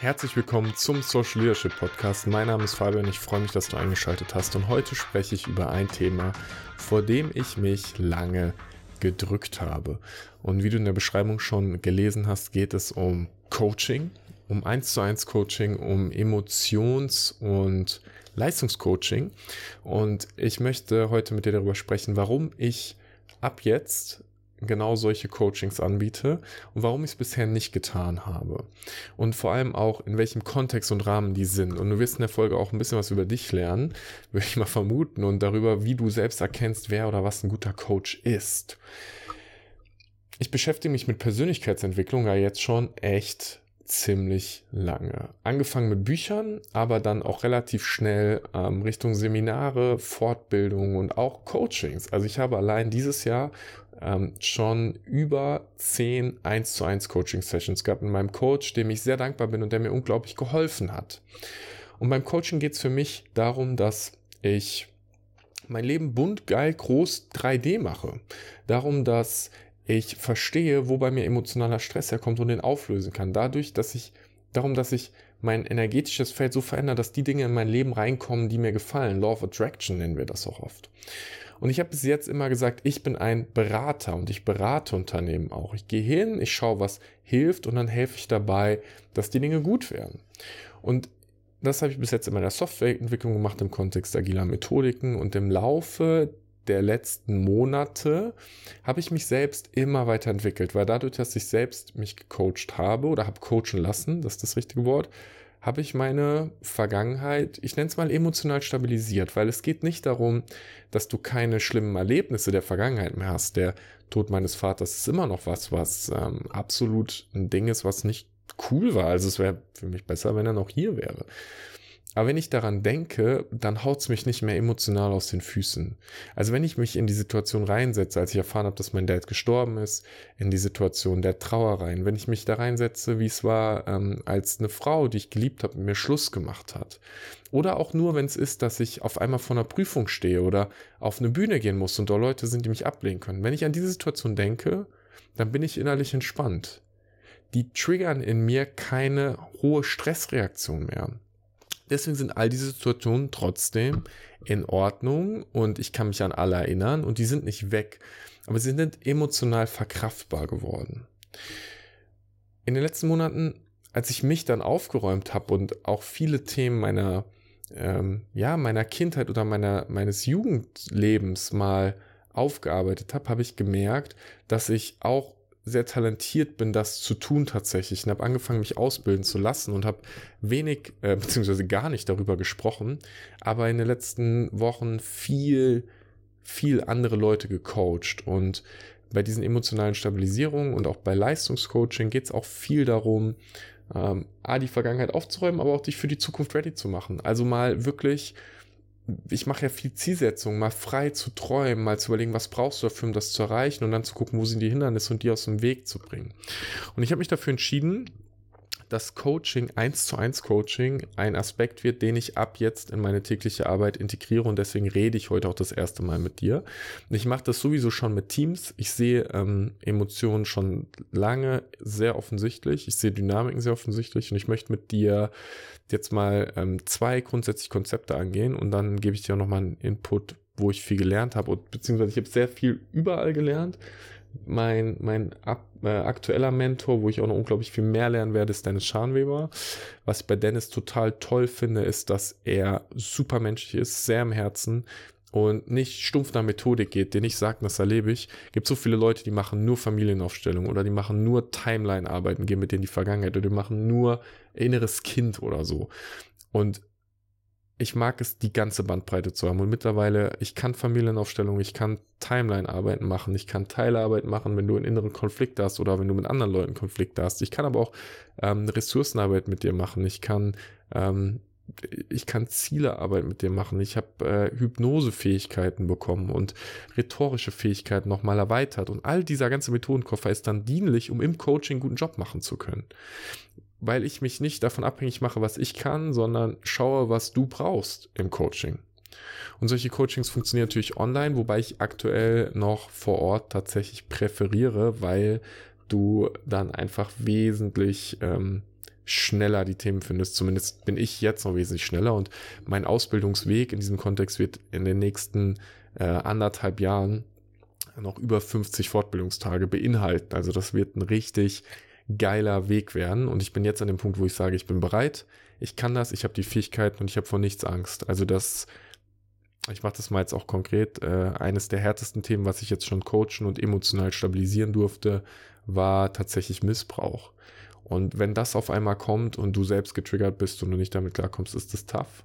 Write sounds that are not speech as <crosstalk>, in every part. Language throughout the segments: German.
Herzlich willkommen zum Social Leadership Podcast. Mein Name ist Fabian, ich freue mich, dass du eingeschaltet hast und heute spreche ich über ein Thema, vor dem ich mich lange gedrückt habe. Und wie du in der Beschreibung schon gelesen hast, geht es um Coaching, um 1 zu 1 Coaching, um Emotions- und Leistungscoaching. Und ich möchte heute mit dir darüber sprechen, warum ich ab jetzt genau solche Coachings anbiete und warum ich es bisher nicht getan habe. Und vor allem auch, in welchem Kontext und Rahmen die sind. Und du wirst in der Folge auch ein bisschen was über dich lernen, <laughs> würde ich mal vermuten, und darüber, wie du selbst erkennst, wer oder was ein guter Coach ist. Ich beschäftige mich mit Persönlichkeitsentwicklung ja jetzt schon echt ziemlich lange. Angefangen mit Büchern, aber dann auch relativ schnell ähm, Richtung Seminare, Fortbildung und auch Coachings. Also ich habe allein dieses Jahr ähm, schon über zehn 1 zu 1 Coaching Sessions gehabt mit meinem Coach, dem ich sehr dankbar bin und der mir unglaublich geholfen hat. Und beim Coaching geht es für mich darum, dass ich mein Leben bunt, geil, groß 3D mache. Darum, dass ich verstehe, wo bei mir emotionaler Stress herkommt und den auflösen kann. Dadurch, dass ich, darum, dass ich mein energetisches Feld so verändere, dass die Dinge in mein Leben reinkommen, die mir gefallen. Law of Attraction nennen wir das auch oft. Und ich habe bis jetzt immer gesagt, ich bin ein Berater und ich berate Unternehmen auch. Ich gehe hin, ich schaue, was hilft und dann helfe ich dabei, dass die Dinge gut werden. Und das habe ich bis jetzt in meiner Softwareentwicklung gemacht im Kontext agiler Methodiken und im Laufe der letzten Monate habe ich mich selbst immer weiterentwickelt, weil dadurch, dass ich selbst mich gecoacht habe oder habe coachen lassen, das ist das richtige Wort, habe ich meine Vergangenheit, ich nenne es mal emotional stabilisiert, weil es geht nicht darum, dass du keine schlimmen Erlebnisse der Vergangenheit mehr hast. Der Tod meines Vaters ist immer noch was, was ähm, absolut ein Ding ist, was nicht cool war. Also es wäre für mich besser, wenn er noch hier wäre. Aber wenn ich daran denke, dann haut es mich nicht mehr emotional aus den Füßen. Also wenn ich mich in die Situation reinsetze, als ich erfahren habe, dass mein Dad gestorben ist, in die Situation der Trauer rein, wenn ich mich da reinsetze, wie es war, ähm, als eine Frau, die ich geliebt habe, mir Schluss gemacht hat. Oder auch nur, wenn es ist, dass ich auf einmal vor einer Prüfung stehe oder auf eine Bühne gehen muss und da Leute sind, die mich ablehnen können. Wenn ich an diese Situation denke, dann bin ich innerlich entspannt. Die triggern in mir keine hohe Stressreaktion mehr. Deswegen sind all diese Situationen trotzdem in Ordnung und ich kann mich an alle erinnern und die sind nicht weg, aber sie sind emotional verkraftbar geworden. In den letzten Monaten, als ich mich dann aufgeräumt habe und auch viele Themen meiner ähm, ja meiner Kindheit oder meiner meines Jugendlebens mal aufgearbeitet habe, habe ich gemerkt, dass ich auch sehr talentiert bin, das zu tun tatsächlich. Und habe angefangen, mich ausbilden zu lassen und habe wenig, äh, <laughs> beziehungsweise gar nicht darüber gesprochen, aber in den letzten Wochen viel, viel andere Leute gecoacht. Und bei diesen emotionalen Stabilisierungen und auch bei Leistungscoaching geht es auch viel darum, ähm, A, die Vergangenheit aufzuräumen, aber auch dich für die Zukunft ready zu machen. Also mal wirklich ich mache ja viel Zielsetzung, mal frei zu träumen, mal zu überlegen, was brauchst du dafür, um das zu erreichen und dann zu gucken, wo sind die Hindernisse und die aus dem Weg zu bringen. Und ich habe mich dafür entschieden, dass Coaching, 1 zu 1 Coaching, ein Aspekt wird, den ich ab jetzt in meine tägliche Arbeit integriere und deswegen rede ich heute auch das erste Mal mit dir. Ich mache das sowieso schon mit Teams. Ich sehe ähm, Emotionen schon lange sehr offensichtlich. Ich sehe Dynamiken sehr offensichtlich und ich möchte mit dir jetzt mal ähm, zwei grundsätzliche Konzepte angehen und dann gebe ich dir auch nochmal einen Input, wo ich viel gelernt habe und beziehungsweise ich habe sehr viel überall gelernt mein, mein ab, äh, aktueller Mentor, wo ich auch noch unglaublich viel mehr lernen werde, ist Dennis Scharnweber. Was ich bei Dennis total toll finde, ist, dass er super menschlich ist, sehr im Herzen und nicht stumpf nach Methodik geht, den ich sage, das erlebe ich. Gibt so viele Leute, die machen nur Familienaufstellung oder die machen nur Timeline-Arbeiten, gehen mit denen die Vergangenheit oder die machen nur inneres Kind oder so. Und ich mag es, die ganze Bandbreite zu haben. Und mittlerweile, ich kann Familienaufstellungen, ich kann Timeline-Arbeiten machen, ich kann Teilearbeit machen, wenn du einen inneren Konflikt hast oder wenn du mit anderen Leuten Konflikte hast. Ich kann aber auch ähm, Ressourcenarbeit mit dir machen. Ich kann, ähm, ich kann Zielearbeit mit dir machen. Ich habe äh, Hypnosefähigkeiten bekommen und rhetorische Fähigkeiten nochmal erweitert. Und all dieser ganze Methodenkoffer ist dann dienlich, um im Coaching guten Job machen zu können weil ich mich nicht davon abhängig mache, was ich kann, sondern schaue, was du brauchst im Coaching. Und solche Coachings funktionieren natürlich online, wobei ich aktuell noch vor Ort tatsächlich präferiere, weil du dann einfach wesentlich ähm, schneller die Themen findest. Zumindest bin ich jetzt noch wesentlich schneller und mein Ausbildungsweg in diesem Kontext wird in den nächsten äh, anderthalb Jahren noch über 50 Fortbildungstage beinhalten. Also das wird ein richtig geiler Weg werden. Und ich bin jetzt an dem Punkt, wo ich sage, ich bin bereit, ich kann das, ich habe die Fähigkeiten und ich habe vor nichts Angst. Also das, ich mache das mal jetzt auch konkret, äh, eines der härtesten Themen, was ich jetzt schon coachen und emotional stabilisieren durfte, war tatsächlich Missbrauch. Und wenn das auf einmal kommt und du selbst getriggert bist und du nicht damit klarkommst, ist das tough.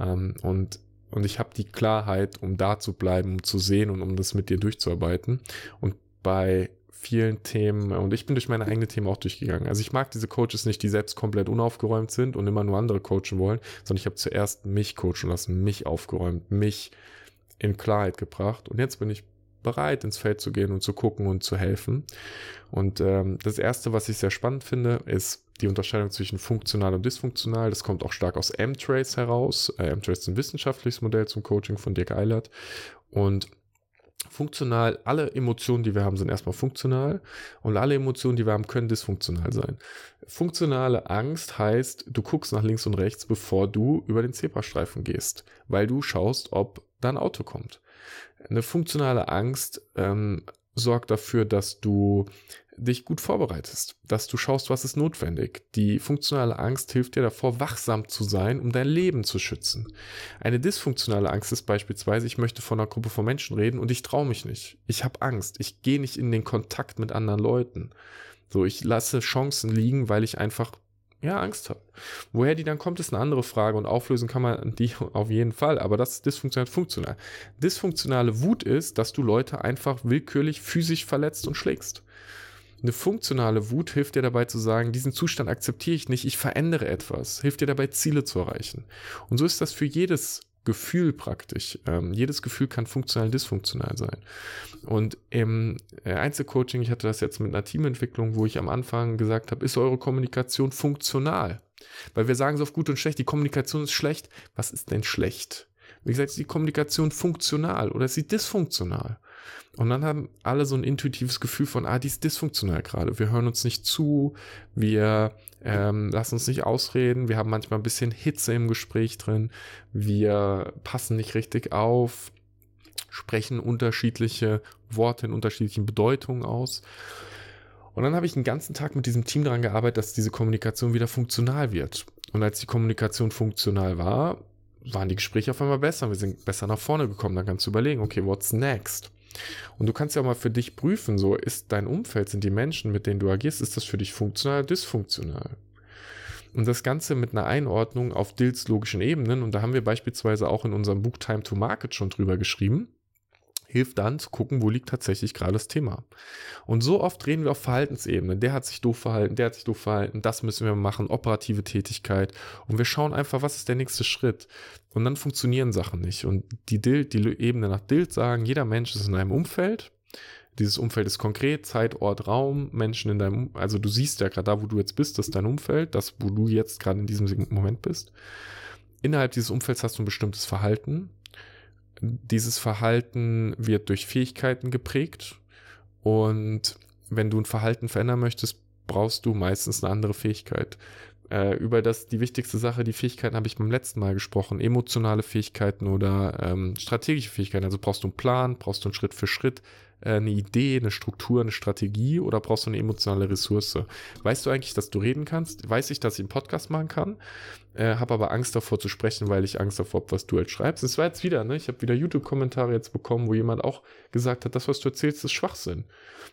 Ähm, und, und ich habe die Klarheit, um da zu bleiben, um zu sehen und um das mit dir durchzuarbeiten. Und bei vielen Themen und ich bin durch meine eigenen Themen auch durchgegangen. Also ich mag diese Coaches nicht, die selbst komplett unaufgeräumt sind und immer nur andere coachen wollen, sondern ich habe zuerst mich coachen lassen, mich aufgeräumt, mich in Klarheit gebracht und jetzt bin ich bereit, ins Feld zu gehen und zu gucken und zu helfen. Und ähm, das Erste, was ich sehr spannend finde, ist die Unterscheidung zwischen funktional und dysfunktional. Das kommt auch stark aus M-Trace heraus. Äh, M-Trace ist ein wissenschaftliches Modell zum Coaching von Dirk Eilert. Und funktional, alle Emotionen, die wir haben, sind erstmal funktional und alle Emotionen, die wir haben, können dysfunktional sein. Funktionale Angst heißt, du guckst nach links und rechts, bevor du über den Zebrastreifen gehst, weil du schaust, ob da ein Auto kommt. Eine funktionale Angst ähm, sorgt dafür, dass du dich gut vorbereitest, dass du schaust, was ist notwendig. Die funktionale Angst hilft dir davor, wachsam zu sein, um dein Leben zu schützen. Eine dysfunktionale Angst ist beispielsweise, ich möchte vor einer Gruppe von Menschen reden und ich traue mich nicht. Ich habe Angst. Ich gehe nicht in den Kontakt mit anderen Leuten. So, ich lasse Chancen liegen, weil ich einfach ja, Angst habe. Woher die dann kommt, ist eine andere Frage und auflösen kann man die <laughs> auf jeden Fall, aber das ist dysfunktional funktional. Dysfunktionale Wut ist, dass du Leute einfach willkürlich physisch verletzt und schlägst. Eine funktionale Wut hilft dir dabei zu sagen, diesen Zustand akzeptiere ich nicht, ich verändere etwas, hilft dir dabei, Ziele zu erreichen. Und so ist das für jedes Gefühl praktisch. Ähm, jedes Gefühl kann funktional, dysfunktional sein. Und im äh, Einzelcoaching, ich hatte das jetzt mit einer Teamentwicklung, wo ich am Anfang gesagt habe, ist eure Kommunikation funktional? Weil wir sagen so auf gut und schlecht, die Kommunikation ist schlecht. Was ist denn schlecht? Wie gesagt, ist die Kommunikation funktional oder ist sie dysfunktional? Und dann haben alle so ein intuitives Gefühl von, ah, die ist dysfunktional gerade. Wir hören uns nicht zu, wir ähm, lassen uns nicht ausreden, wir haben manchmal ein bisschen Hitze im Gespräch drin, wir passen nicht richtig auf, sprechen unterschiedliche Worte in unterschiedlichen Bedeutungen aus. Und dann habe ich den ganzen Tag mit diesem Team daran gearbeitet, dass diese Kommunikation wieder funktional wird. Und als die Kommunikation funktional war, waren die Gespräche auf einmal besser. Wir sind besser nach vorne gekommen. Dann kannst du überlegen, okay, what's next? Und du kannst ja mal für dich prüfen, so ist dein Umfeld, sind die Menschen, mit denen du agierst, ist das für dich funktional, dysfunktional? Und das Ganze mit einer Einordnung auf Dills logischen Ebenen, und da haben wir beispielsweise auch in unserem Buch Time to Market schon drüber geschrieben, hilft dann zu gucken, wo liegt tatsächlich gerade das Thema. Und so oft reden wir auf Verhaltensebene. Der hat sich doof verhalten, der hat sich doof verhalten, das müssen wir machen, operative Tätigkeit. Und wir schauen einfach, was ist der nächste Schritt. Und dann funktionieren Sachen nicht. Und die, Dild, die Ebene nach Dild sagen, jeder Mensch ist in einem Umfeld. Dieses Umfeld ist konkret, Zeit, Ort, Raum, Menschen in deinem, also du siehst ja gerade da, wo du jetzt bist, das ist dein Umfeld, das, wo du jetzt gerade in diesem Moment bist. Innerhalb dieses Umfelds hast du ein bestimmtes Verhalten dieses Verhalten wird durch Fähigkeiten geprägt und wenn du ein Verhalten verändern möchtest, brauchst du meistens eine andere Fähigkeit. Äh, über das die wichtigste Sache, die Fähigkeiten habe ich beim letzten Mal gesprochen, emotionale Fähigkeiten oder ähm, strategische Fähigkeiten. Also brauchst du einen Plan, brauchst du einen Schritt für Schritt, eine Idee, eine Struktur, eine Strategie oder brauchst du eine emotionale Ressource? Weißt du eigentlich, dass du reden kannst? Weiß ich, dass ich einen Podcast machen kann? Äh, habe aber Angst davor zu sprechen, weil ich Angst davor habe, was du jetzt schreibst. Das war jetzt wieder, ne? Ich habe wieder YouTube-Kommentare jetzt bekommen, wo jemand auch gesagt hat, das, was du erzählst, ist Schwachsinn.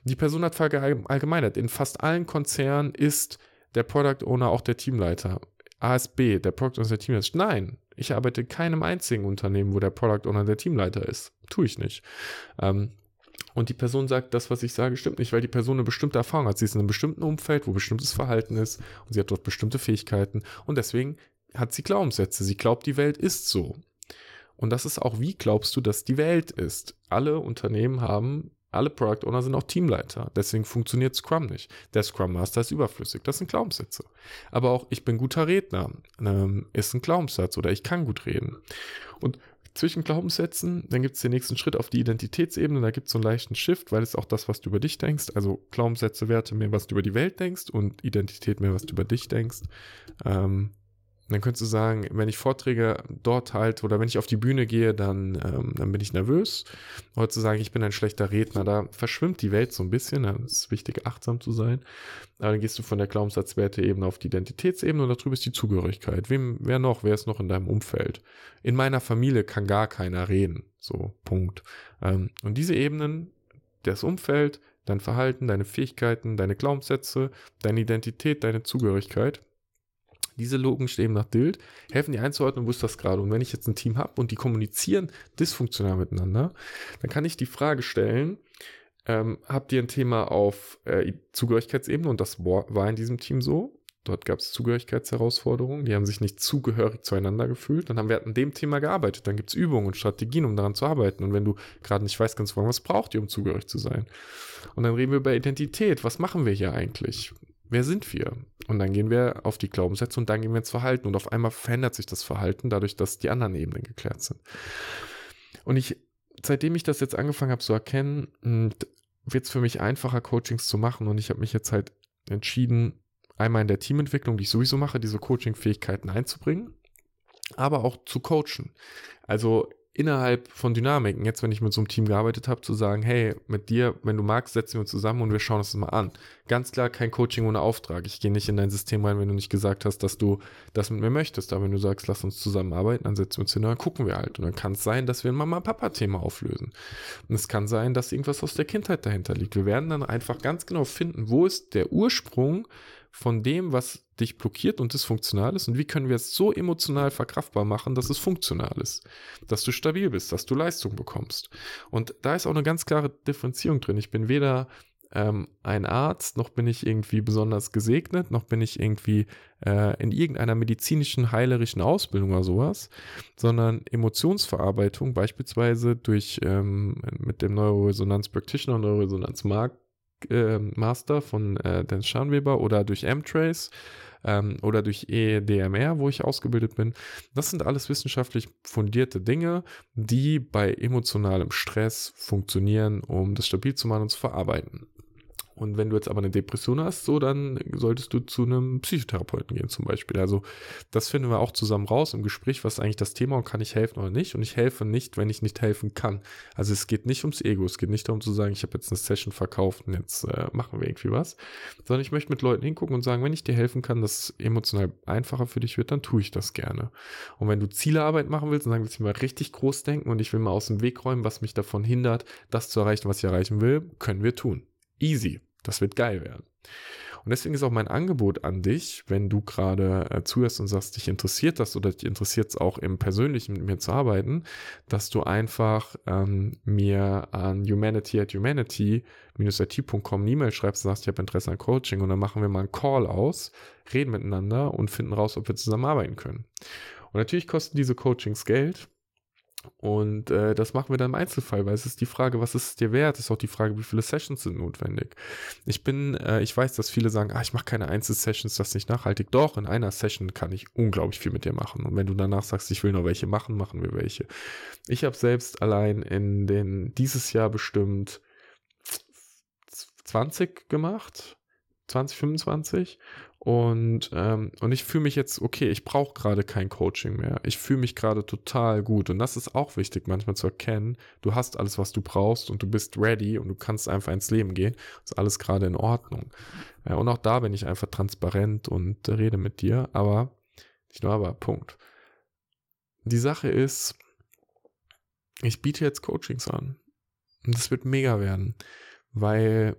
Die Person hat verallgemeinert. In fast allen Konzernen ist der Product Owner auch der Teamleiter. ASB, der Product Owner ist der Teamleiter. Nein, ich arbeite in keinem einzigen Unternehmen, wo der Product Owner der Teamleiter ist. Tue ich nicht. Ähm, und die Person sagt, das, was ich sage, stimmt nicht, weil die Person eine bestimmte Erfahrung hat. Sie ist in einem bestimmten Umfeld, wo bestimmtes Verhalten ist und sie hat dort bestimmte Fähigkeiten und deswegen hat sie Glaubenssätze. Sie glaubt, die Welt ist so. Und das ist auch, wie glaubst du, dass die Welt ist? Alle Unternehmen haben, alle Product Owner sind auch Teamleiter. Deswegen funktioniert Scrum nicht. Der Scrum Master ist überflüssig. Das sind Glaubenssätze. Aber auch, ich bin guter Redner, ähm, ist ein Glaubenssatz oder ich kann gut reden. Und zwischen Glaubenssätzen, dann gibt es den nächsten Schritt auf die Identitätsebene, da gibt es so einen leichten Shift, weil es auch das, was du über dich denkst, also Glaubenssätze, Werte mehr, was du über die Welt denkst und Identität mehr, was du über dich denkst. Ähm, dann könntest du sagen, wenn ich Vorträge dort halte oder wenn ich auf die Bühne gehe, dann, ähm, dann bin ich nervös. Heute zu sagen, ich bin ein schlechter Redner, da verschwimmt die Welt so ein bisschen. Da ist wichtig, achtsam zu sein. Aber dann gehst du von der Glaubenssatzwerte-Ebene auf die Identitätsebene und darüber ist die Zugehörigkeit. Wem, wer noch? Wer ist noch in deinem Umfeld? In meiner Familie kann gar keiner reden. So, Punkt. Ähm, und diese Ebenen, das Umfeld, dein Verhalten, deine Fähigkeiten, deine Glaubenssätze, deine Identität, deine Zugehörigkeit, diese Logen stehen nach Dild, helfen die einzuordnen, wo ist das gerade. Und wenn ich jetzt ein Team habe und die kommunizieren dysfunktional miteinander, dann kann ich die Frage stellen, ähm, habt ihr ein Thema auf äh, Zugehörigkeitsebene und das war in diesem Team so? Dort gab es Zugehörigkeitsherausforderungen, die haben sich nicht zugehörig zueinander gefühlt. Dann haben wir an dem Thema gearbeitet. Dann gibt es Übungen und Strategien, um daran zu arbeiten. Und wenn du gerade nicht weißt, ganz fragen, was braucht ihr, um zugehörig zu sein? Und dann reden wir über Identität. Was machen wir hier eigentlich? wer sind wir? Und dann gehen wir auf die Glaubenssätze und dann gehen wir ins Verhalten. Und auf einmal verändert sich das Verhalten dadurch, dass die anderen Ebenen geklärt sind. Und ich, seitdem ich das jetzt angefangen habe zu erkennen, hm, wird es für mich einfacher, Coachings zu machen. Und ich habe mich jetzt halt entschieden, einmal in der Teamentwicklung, die ich sowieso mache, diese Coaching-Fähigkeiten einzubringen, aber auch zu coachen. Also innerhalb von Dynamiken, jetzt wenn ich mit so einem Team gearbeitet habe, zu sagen, hey, mit dir, wenn du magst, setzen wir uns zusammen und wir schauen uns das mal an. Ganz klar kein Coaching ohne Auftrag. Ich gehe nicht in dein System rein, wenn du nicht gesagt hast, dass du das mit mir möchtest. Aber wenn du sagst, lass uns zusammenarbeiten, dann setzen wir uns hin und dann gucken wir halt. Und dann kann es sein, dass wir ein Mama-Papa-Thema auflösen. Und es kann sein, dass irgendwas aus der Kindheit dahinter liegt. Wir werden dann einfach ganz genau finden, wo ist der Ursprung von dem, was dich blockiert und dysfunktional ist und wie können wir es so emotional verkraftbar machen, dass es funktional ist, dass du stabil bist, dass du Leistung bekommst. Und da ist auch eine ganz klare Differenzierung drin. Ich bin weder ähm, ein Arzt, noch bin ich irgendwie besonders gesegnet, noch bin ich irgendwie äh, in irgendeiner medizinischen, heilerischen Ausbildung oder sowas, sondern Emotionsverarbeitung, beispielsweise durch ähm, mit dem Neuroresonanz Practitioner und Neuroresonanz Mark äh, Master von äh, Dan Scharnweber oder durch M-Trace ähm, oder durch EDMR, wo ich ausgebildet bin. Das sind alles wissenschaftlich fundierte Dinge, die bei emotionalem Stress funktionieren, um das stabil zu machen und zu verarbeiten. Und wenn du jetzt aber eine Depression hast, so, dann solltest du zu einem Psychotherapeuten gehen zum Beispiel. Also das finden wir auch zusammen raus im Gespräch, was ist eigentlich das Thema und kann ich helfen oder nicht. Und ich helfe nicht, wenn ich nicht helfen kann. Also es geht nicht ums Ego, es geht nicht darum zu sagen, ich habe jetzt eine Session verkauft und jetzt äh, machen wir irgendwie was, sondern ich möchte mit Leuten hingucken und sagen, wenn ich dir helfen kann, dass es emotional einfacher für dich wird, dann tue ich das gerne. Und wenn du Zielearbeit machen willst und sagen, willst du mal richtig groß denken und ich will mal aus dem Weg räumen, was mich davon hindert, das zu erreichen, was ich erreichen will, können wir tun. Easy. Das wird geil werden. Und deswegen ist auch mein Angebot an dich, wenn du gerade äh, zuhörst und sagst, dich interessiert das oder dich interessiert es auch im Persönlichen mit mir zu arbeiten, dass du einfach ähm, mir an humanity at humanity-it.com eine E-Mail schreibst und sagst, ich habe Interesse an Coaching und dann machen wir mal einen Call aus, reden miteinander und finden raus, ob wir zusammenarbeiten können. Und natürlich kosten diese Coachings Geld. Und äh, das machen wir dann im Einzelfall, weil es ist die Frage, was ist dir wert? Es ist auch die Frage, wie viele Sessions sind notwendig. Ich bin, äh, ich weiß, dass viele sagen, ah, ich mache keine Einzelsessions, das ist nicht nachhaltig. Doch, in einer Session kann ich unglaublich viel mit dir machen. Und wenn du danach sagst, ich will noch welche machen, machen wir welche. Ich habe selbst allein in den dieses Jahr bestimmt 20 gemacht, 2025 und, ähm, und ich fühle mich jetzt, okay, ich brauche gerade kein Coaching mehr. Ich fühle mich gerade total gut. Und das ist auch wichtig, manchmal zu erkennen. Du hast alles, was du brauchst und du bist ready und du kannst einfach ins Leben gehen. Ist alles gerade in Ordnung. Ja, und auch da bin ich einfach transparent und rede mit dir. Aber, nicht nur aber, Punkt. Die Sache ist, ich biete jetzt Coachings an. Und das wird mega werden, weil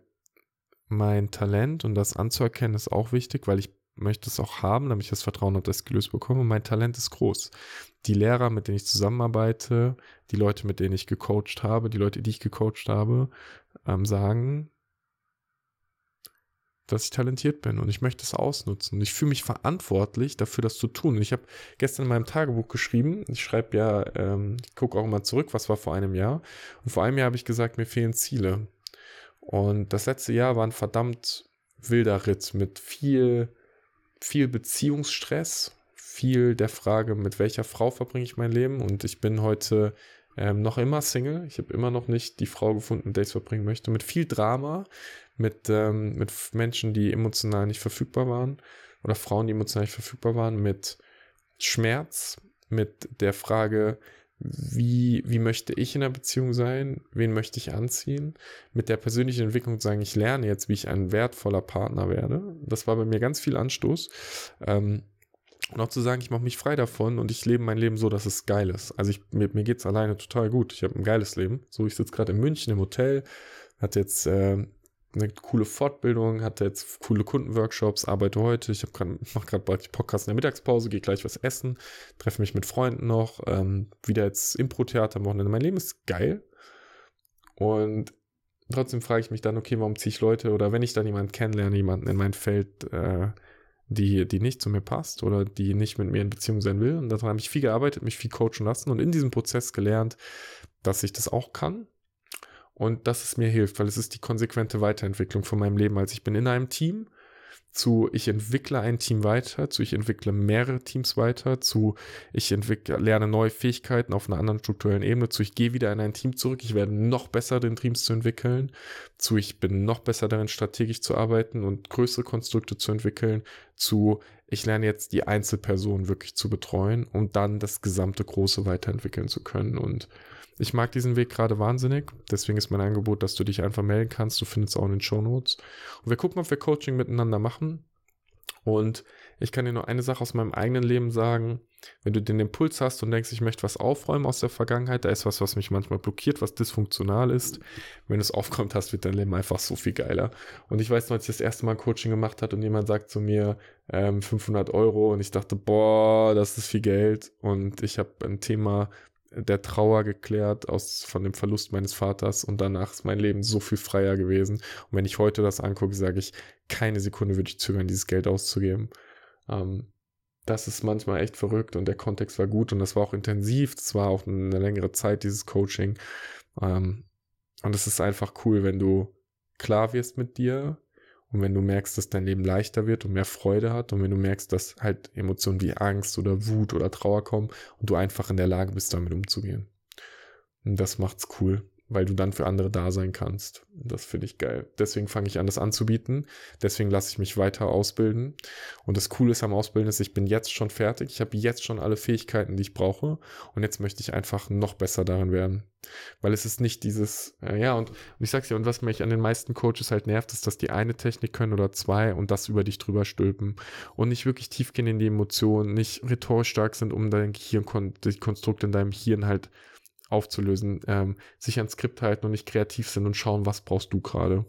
mein Talent und das anzuerkennen ist auch wichtig, weil ich möchte es auch haben, damit ich das Vertrauen und das gelöst bekomme. Mein Talent ist groß. Die Lehrer, mit denen ich zusammenarbeite, die Leute, mit denen ich gecoacht habe, die Leute, die ich gecoacht habe, ähm, sagen, dass ich talentiert bin und ich möchte es ausnutzen. Und ich fühle mich verantwortlich dafür, das zu tun. Und ich habe gestern in meinem Tagebuch geschrieben, ich schreibe ja, ähm, ich gucke auch immer zurück, was war vor einem Jahr. Und vor einem Jahr habe ich gesagt, mir fehlen Ziele. Und das letzte Jahr war ein verdammt wilder Ritt mit viel, viel Beziehungsstress, viel der Frage, mit welcher Frau verbringe ich mein Leben. Und ich bin heute ähm, noch immer Single. Ich habe immer noch nicht die Frau gefunden, mit der ich verbringen möchte. Mit viel Drama, mit, ähm, mit Menschen, die emotional nicht verfügbar waren oder Frauen, die emotional nicht verfügbar waren, mit Schmerz, mit der Frage, wie, wie möchte ich in der Beziehung sein, wen möchte ich anziehen, mit der persönlichen Entwicklung zu sagen, ich lerne jetzt, wie ich ein wertvoller Partner werde. Das war bei mir ganz viel Anstoß. Ähm, und auch zu sagen, ich mache mich frei davon und ich lebe mein Leben so, dass es geil ist. Also ich, mir, mir geht es alleine total gut. Ich habe ein geiles Leben. So, ich sitze gerade in München im Hotel, hatte jetzt äh, eine coole Fortbildung, hatte jetzt coole Kundenworkshops, arbeite heute. Ich mache gerade bald Podcast in der Mittagspause, gehe gleich was essen, treffe mich mit Freunden noch, ähm, wieder jetzt Impro-Theater am Wochenende. Mein Leben ist geil. Und trotzdem frage ich mich dann, okay, warum ziehe ich Leute oder wenn ich dann jemanden kennenlerne, jemanden in mein Feld, äh, die, die nicht zu mir passt oder die nicht mit mir in Beziehung sein will. Und daran habe ich viel gearbeitet, mich viel coachen lassen und in diesem Prozess gelernt, dass ich das auch kann und dass es mir hilft, weil es ist die konsequente Weiterentwicklung von meinem Leben. Also ich bin in einem Team zu ich entwickle ein Team weiter, zu ich entwickle mehrere Teams weiter, zu ich entwickle, lerne neue Fähigkeiten auf einer anderen strukturellen Ebene, zu ich gehe wieder in ein Team zurück, ich werde noch besser den Teams zu entwickeln, zu ich bin noch besser darin strategisch zu arbeiten und größere Konstrukte zu entwickeln, zu ich lerne jetzt die Einzelperson wirklich zu betreuen, um dann das gesamte Große weiterentwickeln zu können und ich mag diesen Weg gerade wahnsinnig. Deswegen ist mein Angebot, dass du dich einfach melden kannst. Du findest auch in den Show Notes. Und wir gucken, ob wir Coaching miteinander machen. Und ich kann dir nur eine Sache aus meinem eigenen Leben sagen. Wenn du den Impuls hast und denkst, ich möchte was aufräumen aus der Vergangenheit, da ist was, was mich manchmal blockiert, was dysfunktional ist. Wenn du es aufgeräumt hast, wird dein Leben einfach so viel geiler. Und ich weiß noch, als ich das erste Mal Coaching gemacht hat und jemand sagt zu mir ähm, 500 Euro und ich dachte, boah, das ist viel Geld. Und ich habe ein Thema der Trauer geklärt aus, von dem Verlust meines Vaters und danach ist mein Leben so viel freier gewesen. Und wenn ich heute das angucke, sage ich, keine Sekunde würde ich zögern, dieses Geld auszugeben. Ähm, das ist manchmal echt verrückt und der Kontext war gut und das war auch intensiv. Das war auch eine längere Zeit, dieses Coaching. Ähm, und es ist einfach cool, wenn du klar wirst mit dir, und wenn du merkst, dass dein Leben leichter wird und mehr Freude hat und wenn du merkst, dass halt Emotionen wie Angst oder Wut oder Trauer kommen und du einfach in der Lage bist, damit umzugehen. Und das macht's cool weil du dann für andere da sein kannst. Das finde ich geil. Deswegen fange ich an, das anzubieten. Deswegen lasse ich mich weiter ausbilden. Und das Coole ist am Ausbilden ist, ich bin jetzt schon fertig. Ich habe jetzt schon alle Fähigkeiten, die ich brauche. Und jetzt möchte ich einfach noch besser darin werden. Weil es ist nicht dieses, äh, ja, und, und ich sag's dir, und was mich an den meisten Coaches halt nervt, ist, dass die eine Technik können oder zwei und das über dich drüber stülpen und nicht wirklich tief gehen in die Emotionen, nicht rhetorisch stark sind, um dein Gehirn, die Konstrukte in deinem Hirn halt aufzulösen, ähm, sich ans Skript halten und nicht kreativ sind und schauen, was brauchst du gerade.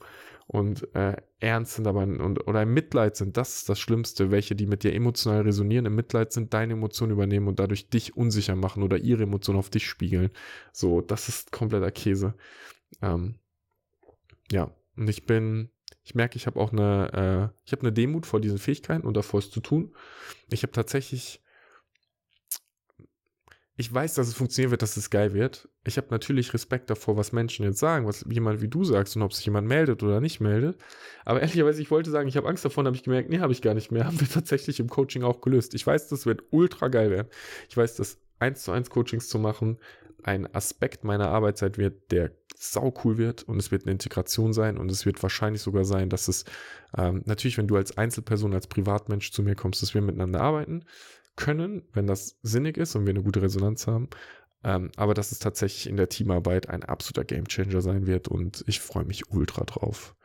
Und äh, ernst sind aber und, oder im Mitleid sind, das ist das Schlimmste, welche, die mit dir emotional resonieren, im Mitleid sind, deine Emotionen übernehmen und dadurch dich unsicher machen oder ihre Emotionen auf dich spiegeln. So, das ist kompletter Käse. Ähm, ja, und ich bin, ich merke, ich habe auch eine, äh, ich habe eine Demut vor diesen Fähigkeiten und davor es zu tun. Ich habe tatsächlich ich weiß, dass es funktionieren wird, dass es geil wird. Ich habe natürlich Respekt davor, was Menschen jetzt sagen, was jemand wie du sagst und ob sich jemand meldet oder nicht meldet. Aber ehrlicherweise, ich wollte sagen, ich habe Angst davon, habe ich gemerkt, nee, habe ich gar nicht mehr. <laughs> Haben wir tatsächlich im Coaching auch gelöst. Ich weiß, das wird ultra geil werden. Ich weiß, dass eins zu eins Coachings zu machen ein Aspekt meiner Arbeitszeit wird, der sau cool wird und es wird eine Integration sein und es wird wahrscheinlich sogar sein, dass es ähm, natürlich, wenn du als Einzelperson, als Privatmensch zu mir kommst, dass wir miteinander arbeiten können, wenn das sinnig ist und wir eine gute Resonanz haben. Ähm, aber dass es tatsächlich in der Teamarbeit ein absoluter Gamechanger sein wird und ich freue mich ultra drauf.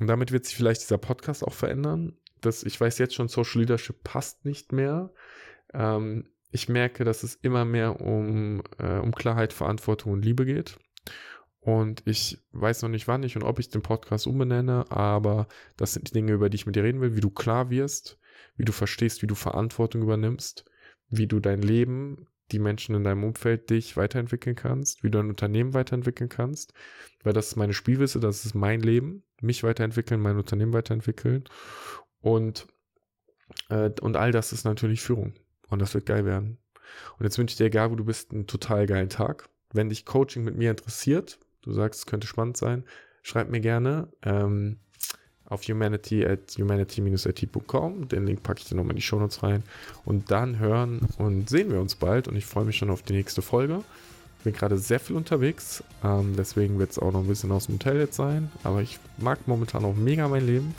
Und damit wird sich vielleicht dieser Podcast auch verändern. Das, ich weiß jetzt schon, Social Leadership passt nicht mehr. Ähm, ich merke, dass es immer mehr um, äh, um Klarheit, Verantwortung und Liebe geht. Und ich weiß noch nicht, wann ich und ob ich den Podcast umbenenne, aber das sind die Dinge, über die ich mit dir reden will, wie du klar wirst, wie du verstehst, wie du Verantwortung übernimmst, wie du dein Leben, die Menschen in deinem Umfeld dich weiterentwickeln kannst, wie du dein Unternehmen weiterentwickeln kannst, weil das ist meine Spielwisse, das ist mein Leben, mich weiterentwickeln, mein Unternehmen weiterentwickeln und, äh, und all das ist natürlich Führung und das wird geil werden. Und jetzt wünsche ich dir, egal wo du bist, einen total geilen Tag. Wenn dich Coaching mit mir interessiert, du sagst, es könnte spannend sein, schreib mir gerne. Ähm, auf humanity at humanity-it.com. Den Link packe ich dir nochmal in die Shownotes rein. Und dann hören und sehen wir uns bald. Und ich freue mich schon auf die nächste Folge. Bin gerade sehr viel unterwegs, ähm, deswegen wird es auch noch ein bisschen aus dem Hotel jetzt sein. Aber ich mag momentan auch mega mein Leben.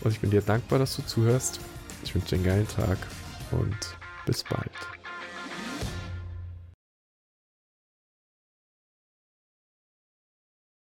Und ich bin dir dankbar, dass du zuhörst. Ich wünsche dir einen geilen Tag und bis bald.